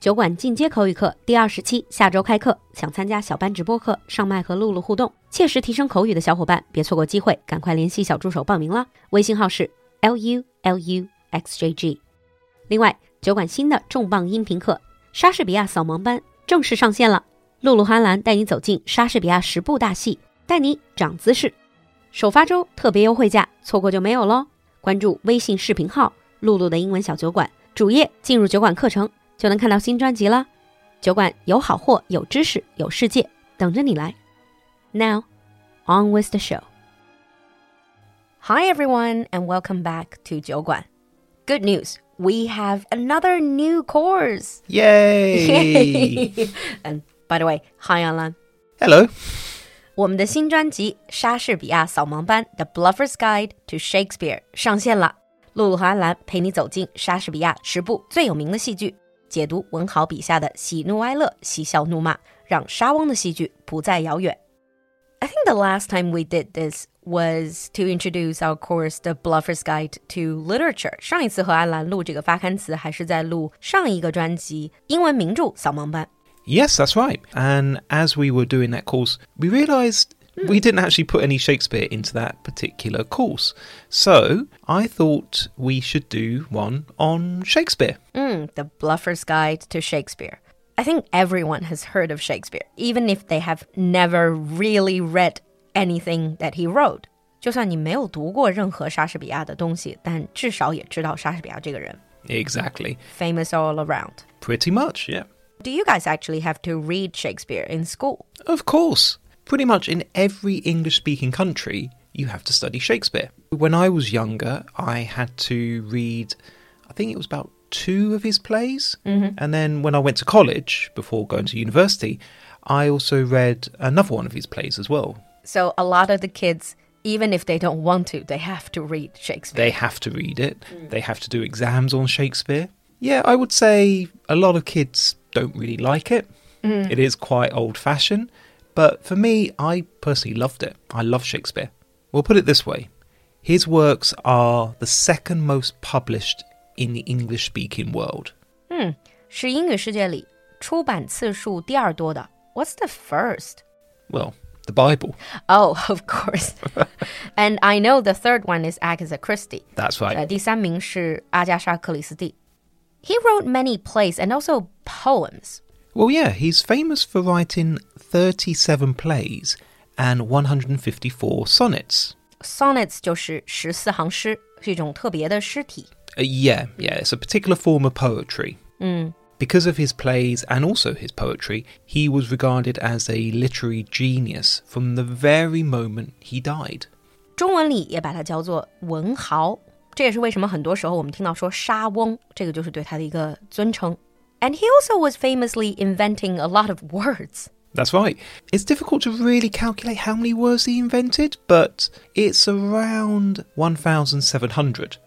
酒馆进阶口语课第二十期下周开课，想参加小班直播课、上麦和露露互动、切实提升口语的小伙伴，别错过机会，赶快联系小助手报名了。微信号是 l u l u x j g。另外，酒馆新的重磅音频课《莎士比亚扫盲班》正式上线了，露露哈兰带你走进莎士比亚十部大戏，带你长姿势。首发周特别优惠价，错过就没有喽！关注微信视频号“露露的英文小酒馆”，主页进入酒馆课程。就能看到新专辑了。酒馆有好货，有知识，有世界，等着你来。Now, on with the show. Hi everyone, and welcome back to 酒馆. Good news, we have another new course. Yay! and by the way, hi Alan. Hello. 我们的新专辑《莎士比亚扫盲班》The Bluffer's Guide to Shakespeare 上线了。露露和安兰陪你走进莎士比亚十部最有名的戏剧。 解读文豪笔下的喜怒哀乐、嬉笑怒骂，让莎翁的戏剧不再遥远。I think the last time we did this was to introduce our course The Bluffer's Guide to Literature. Literature。上一次和安澜录这个发刊词，还是在录上一个专辑英文名著扫盲班。Yes, that's right. And as we were doing that course, we realized we didn't actually put any Shakespeare into that particular course. So I thought we should do one on Shakespeare. Mm, the Bluffer's Guide to Shakespeare. I think everyone has heard of Shakespeare, even if they have never really read anything that he wrote. 就算你没有读过任何莎士比亚的东西，但至少也知道莎士比亚这个人。Exactly. Famous all around. Pretty much, yeah. Do you guys actually have to read Shakespeare in school? Of course pretty much in every English speaking country, you have to study Shakespeare. When I was younger, I had to read, I think it was about two of his plays. Mm-hmm. And then when I went to college, before going to university, I also read another one of his plays as well. So a lot of the kids, even if they don't want to, they have to read Shakespeare. They have to read it, mm. they have to do exams on Shakespeare. Yeah, I would say a lot of kids don't really like it. Mm. It is quite old fashioned. But for me, I personally loved it. I love Shakespeare. We'll put it this way his works are the second most published in the English speaking world. Hmm, What's the first? Well, the Bible. Oh, of course. and I know the third one is Agatha Christie. That's right. 呃，第三名是阿加莎·克里斯蒂。He wrote many plays and also poems. Well, yeah, he's famous for writing 37 plays and 154 sonnets. Sonnets 就是十四行诗，是一种特别的诗体。Uh, yeah, yeah, it's a particular form of poetry. Mm. Because of his plays and also his poetry, he was regarded as a literary genius from the very moment he died. 中文里也把它叫做文豪，这也是为什么很多时候我们听到说沙翁，这个就是对他的一个尊称。 and he also was famously inventing a lot of words. That's right. It's difficult to really calculate how many words he invented, but it's around 1,700.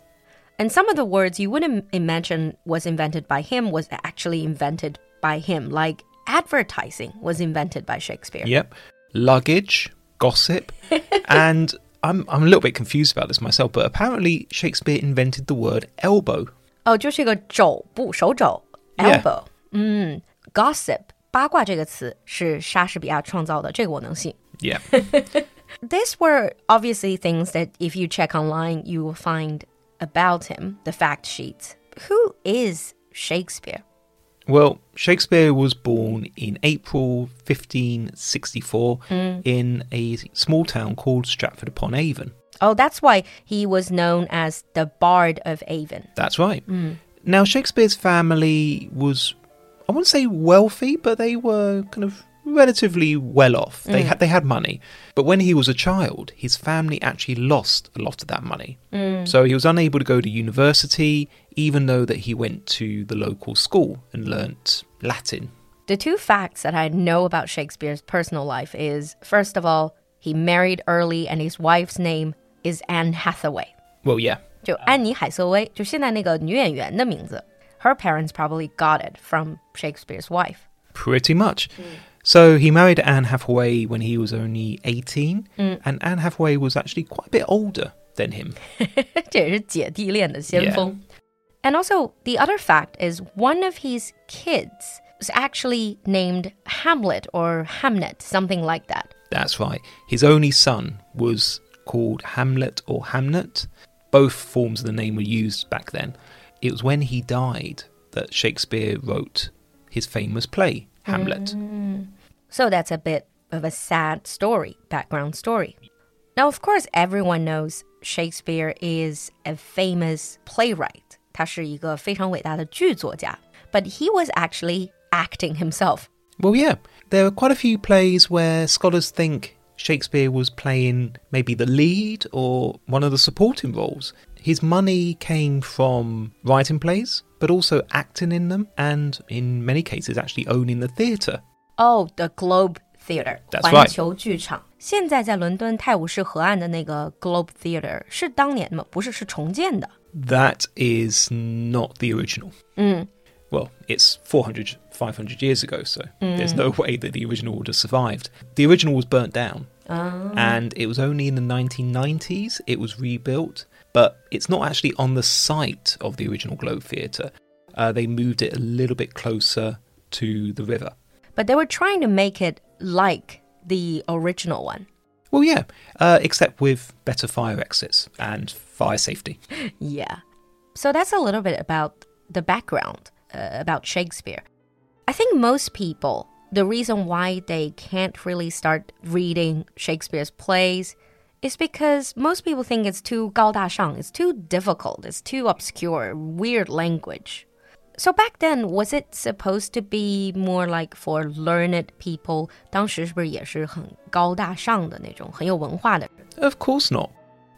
And some of the words you wouldn't imagine was invented by him was actually invented by him, like advertising was invented by Shakespeare. Yep. Luggage, gossip, and I'm, I'm a little bit confused about this myself, but apparently Shakespeare invented the word elbow. 哦，就是一个肘部手肘 elbow，嗯，gossip 八卦这个词是莎士比亚创造的，这个我能信。Yeah. These were obviously things that if you check online, you will find about him, the fact sheets. Who is Shakespeare? Well, Shakespeare was born in April 1564 mm. in a small town called Stratford upon Avon. Oh, that's why he was known as the Bard of Avon. That's right. Mm. Now, Shakespeare's family was, I wouldn't say wealthy, but they were kind of relatively well off. They mm. had they had money, but when he was a child, his family actually lost a lot of that money. Mm. So he was unable to go to university, even though that he went to the local school and learnt Latin. The two facts that I know about Shakespeare's personal life is first of all, he married early, and his wife's name is Anne Hathaway. Well, yeah, 就安妮海瑟薇，就现在那个女演员的名字。Her parents probably got it from Shakespeare's wife. Pretty much. So he married Anne Hathaway when he was only 18, mm. and Anne Hathaway was actually quite a bit older than him. And also, the other fact is one of his kids was actually named Hamlet or Hamnet, something like that. That's right. His only son was called Hamlet or Hamnet. Both forms of the name were used back then. It was when he died that Shakespeare wrote his famous play, Hamlet. Mm. So that's a bit of a sad story, background story. Now, of course, everyone knows Shakespeare is a famous playwright. 他是一个非常伟大的剧作家, but he was actually acting himself. Well, yeah. There are quite a few plays where scholars think Shakespeare was playing maybe the lead or one of the supporting roles. His money came from writing plays, but also acting in them, and in many cases, actually owning the theatre. Oh, the Globe Theatre. That's right. 环球剧场。现在在伦敦泰晤士河岸的那个 Globe Theatre 是当年吗？不是，是重建的。That is not the original. Mm. Well, it's 400, 500 years ago, so there's no way that the original would have survived. The original was burnt down, and it was only in the 1990s it was rebuilt, but it's not actually on the site of the original Globe Theatre. Uh, they moved it a little bit closer to the river. But they were trying to make it like the original one. Well, yeah, uh, except with better fire exits and fire safety. Yeah. So that's a little bit about the background uh, about Shakespeare. I think most people, the reason why they can't really start reading Shakespeare's plays is because most people think it's too 高大上, it's too difficult, it's too obscure, weird language. So back then, was it supposed to be more like for learned people? 当时是不是也是很高大上的那种，很有文化的人？ Of course not.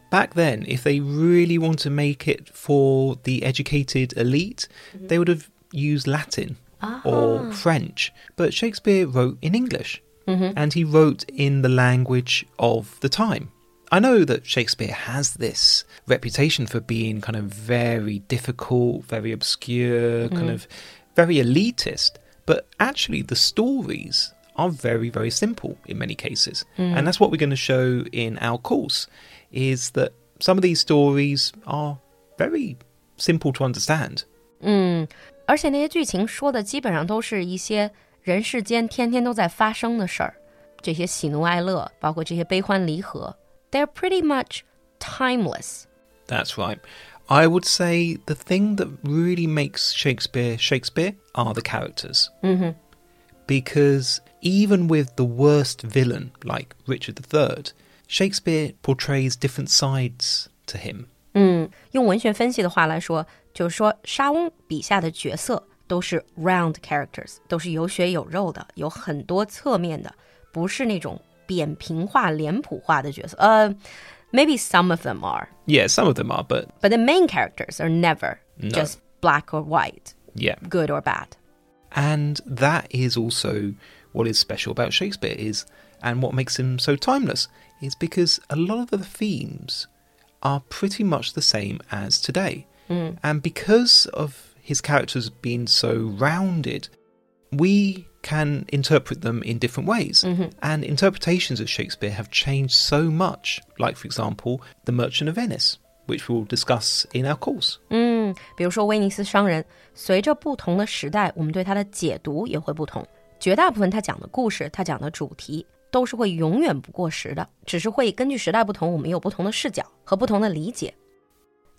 Back then, if they really want to make it for the educated elite, they would have used Latin or ah. French. But Shakespeare wrote in English, mm-hmm. and he wrote in the language of the time. I know that Shakespeare has this reputation for being kind of very difficult, very obscure, kind mm-hmm. of very elitist, but actually the stories are very, very simple in many cases. And mm. that's what we're going to show in our course is that some of these stories are very simple to understand. Mm. 而且那些剧情说的基本上都是一些人世间天天都在发生的事儿，这些喜怒哀乐，包括这些悲欢离合，they're pretty much timeless. That's right. I would say the thing that really makes Shakespeare Shakespeare are the characters. Because even with the worst villain, like Richard III, Shakespeare portrays different sides to him. 嗯，用文学分析的话来说，就是说莎翁笔下的角色都是 round characters，都是有血有肉的，有很多侧面的，不是那种扁平化、脸谱化的角色。呃、maybe some of them are, Yeah, some of them are, but but the main characters are never No. just black or white, yeah. good or bad. And that is also what is special about Shakespeare is and what makes him so timeless is because a lot of the themes are pretty much the same as today. And because of his characters being so rounded, we can interpret them in different ways. And interpretations of Shakespeare have changed so much. Like, for example, The Merchant of Venice, which we'll discuss in our course. 嗯，比如说威尼斯商人，随着不同的时代，我们对它的解读也会不同。绝大部分他讲的故事，他讲的主题 都是会永远不过时的，只是会根据时代不同，我们有不同的视角和不同的理解。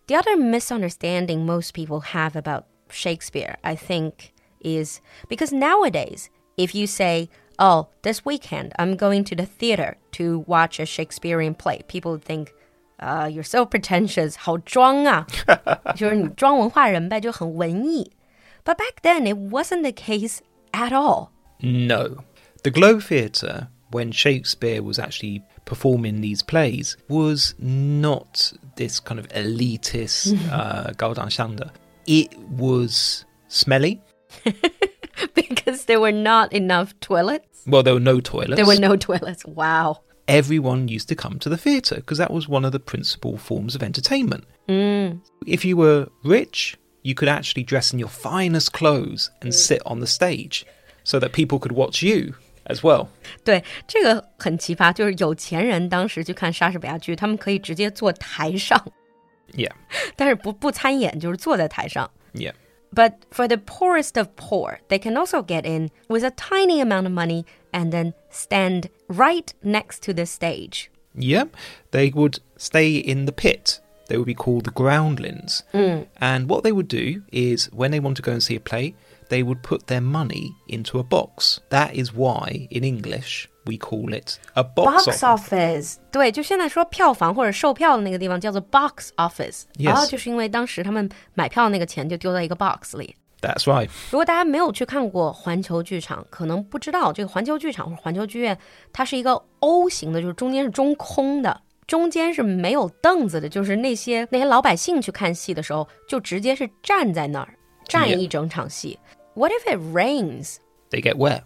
The other misunderstanding most people have about Shakespeare, I think, is because nowadays, if you say, Oh, this weekend I'm going to the theater to watch a Shakespearean play, people think, uh, you're so pretentious, 好装啊，就是你装文化人呗，就很文艺。But back then, it wasn't the case at all. No. The Globe Theatre, when Shakespeare was actually performing these plays, was not this kind of elitist uh, Gaudanshanda. It was smelly. because there were not enough toilets. Well, there were no toilets. There were no toilets. Wow. Everyone used to come to the theatre because that was one of the principal forms of entertainment. If you were rich, you could actually dress in your finest clothes and sit on the stage so that people could watch you as well. 对，这个很奇葩，就是有钱人当时去看莎士比亚剧，他们可以直接坐台上， Yeah. 但是不不参演，就是坐在台上。 Yeah. But for the poorest of poor, they can also get in with a tiny amount of money and then stand right next to the stage. Yeah, they would stay in the pit. They would be called the groundlings. And what they would do is when they want to go and see a play, they would put their money into a box. That is why in English we call it a box, Box office. office，对，就现在说票房或者售票的那个地方叫做 box office， Yes 然后就是因为当时他们买票那个钱就丢在一个 box 里。 That's right. 如果大家没有去看过环球剧场，可能不知道这个环球剧场或者环球剧院，它是一个 O 型的，就是中间是中空的，中间是没有凳子的，就是那些那些老百姓去看戏的时候，就直接是站在那儿站 Yeah 一整场戏。 What if it rains？They get wet.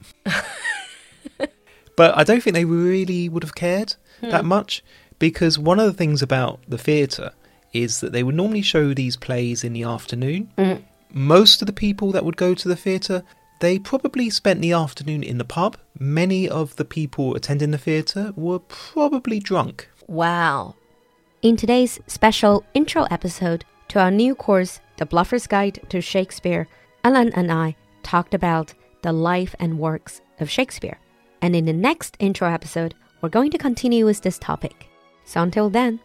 but I don't think they really would have cared that hmm. much because one of the things about the theatre is that they would normally show these plays in the afternoon. Hmm. Most of the people that would go to the theatre, they probably spent the afternoon in the pub. Many of the people attending the theatre were probably drunk. Wow. In today's special intro episode to our new course, The Bluffer's Guide to Shakespeare, Alan and I talked about the life and works of Shakespeare. And in the next intro episode, we're going to continue with this topic. So until then,